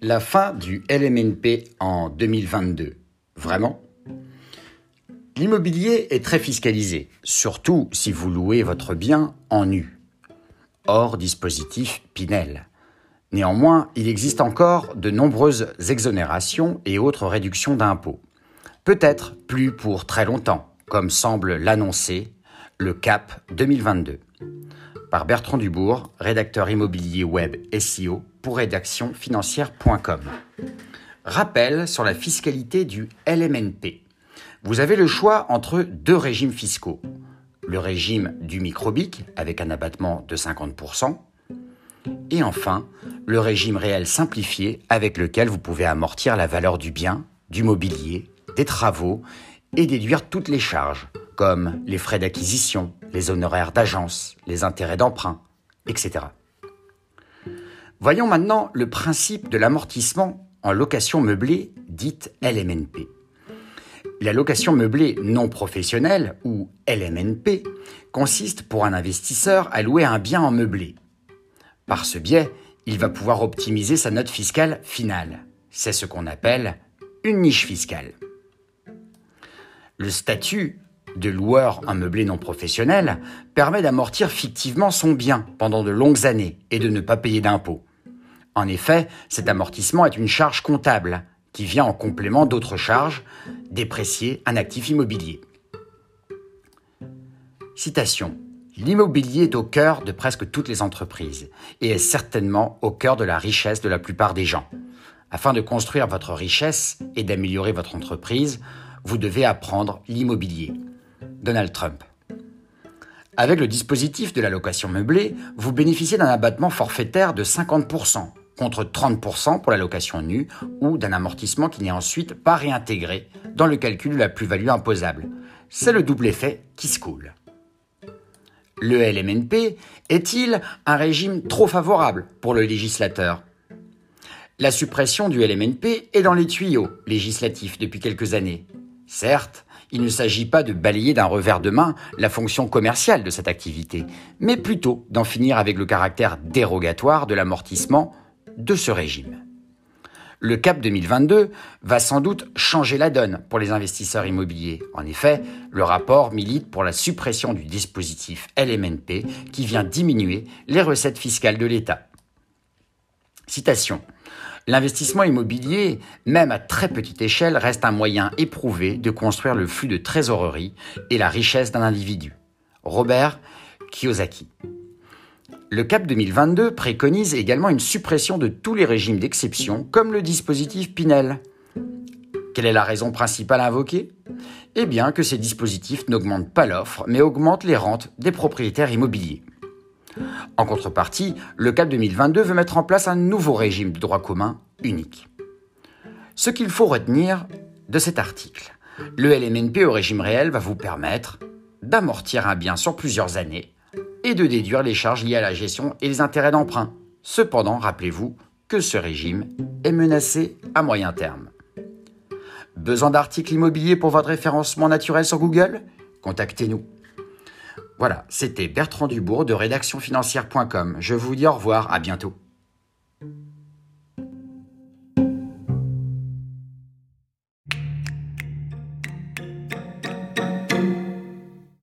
La fin du LMNP en 2022. Vraiment? L'immobilier est très fiscalisé, surtout si vous louez votre bien en nu. Hors dispositif Pinel. Néanmoins, il existe encore de nombreuses exonérations et autres réductions d'impôts. Peut-être plus pour très longtemps, comme semble l'annoncer le CAP 2022. Par Bertrand Dubourg, rédacteur immobilier web SEO rédactionfinancière.com. Rappel sur la fiscalité du LMNP. Vous avez le choix entre deux régimes fiscaux. Le régime du microbic avec un abattement de 50%, et enfin, le régime réel simplifié avec lequel vous pouvez amortir la valeur du bien, du mobilier, des travaux et déduire toutes les charges, comme les frais d'acquisition, les honoraires d'agence, les intérêts d'emprunt, etc. Voyons maintenant le principe de l'amortissement en location meublée dite LMNP. La location meublée non professionnelle, ou LMNP, consiste pour un investisseur à louer un bien en meublé, par ce biais, il va pouvoir optimiser sa note fiscale finale. C'est ce qu'on appelle une niche fiscale. Le statut de loueur en meublé non professionnel permet d'amortir fictivement son bien pendant de longues années et de ne pas payer d'impôts. En effet, cet amortissement est une charge comptable qui vient en complément d'autres charges, déprécier un actif immobilier. Citation. L'immobilier est au cœur de presque toutes les entreprises et est certainement au cœur de la richesse de la plupart des gens. Afin de construire votre richesse et d'améliorer votre entreprise, vous devez apprendre l'immobilier. Donald Trump. Avec le dispositif de la location meublée, vous bénéficiez d'un abattement forfaitaire de 50%, contre 30% pour la location nue ou d'un amortissement qui n'est ensuite pas réintégré dans le calcul de la plus-value imposable. C'est le double effet qui se coule. Le LMNP est-il un régime trop favorable pour le législateur? La suppression du LMNP est dans les tuyaux législatifs depuis quelques années. Certes, il ne s'agit pas de balayer d'un revers de main la fonction commerciale de cette activité, mais plutôt d'en finir avec le caractère dérogatoire de l'amortissement de ce régime. Le CAP 2022 va sans doute changer la donne pour les investisseurs immobiliers. En effet, le rapport milite pour la suppression du dispositif LMNP qui vient diminuer les recettes fiscales de l'État. Citation. L'investissement immobilier, même à très petite échelle, reste un moyen éprouvé de construire le flux de trésorerie et la richesse d'un individu. Robert Kiyosaki. Le CAP 2022 préconise également une suppression de tous les régimes d'exception, comme le dispositif Pinel. Quelle est la raison principale invoquée Eh bien que ces dispositifs n'augmentent pas l'offre, mais augmentent les rentes des propriétaires immobiliers. En contrepartie, le CAP 2022 veut mettre en place un nouveau régime de droit commun unique. Ce qu'il faut retenir de cet article, le LMNP au régime réel va vous permettre d'amortir un bien sur plusieurs années et de déduire les charges liées à la gestion et les intérêts d'emprunt. Cependant, rappelez-vous que ce régime est menacé à moyen terme. Besoin d'articles immobiliers pour votre référencement naturel sur Google? Contactez-nous. Voilà, c'était Bertrand Dubourg de rédactionfinancière.com. Je vous dis au revoir, à bientôt.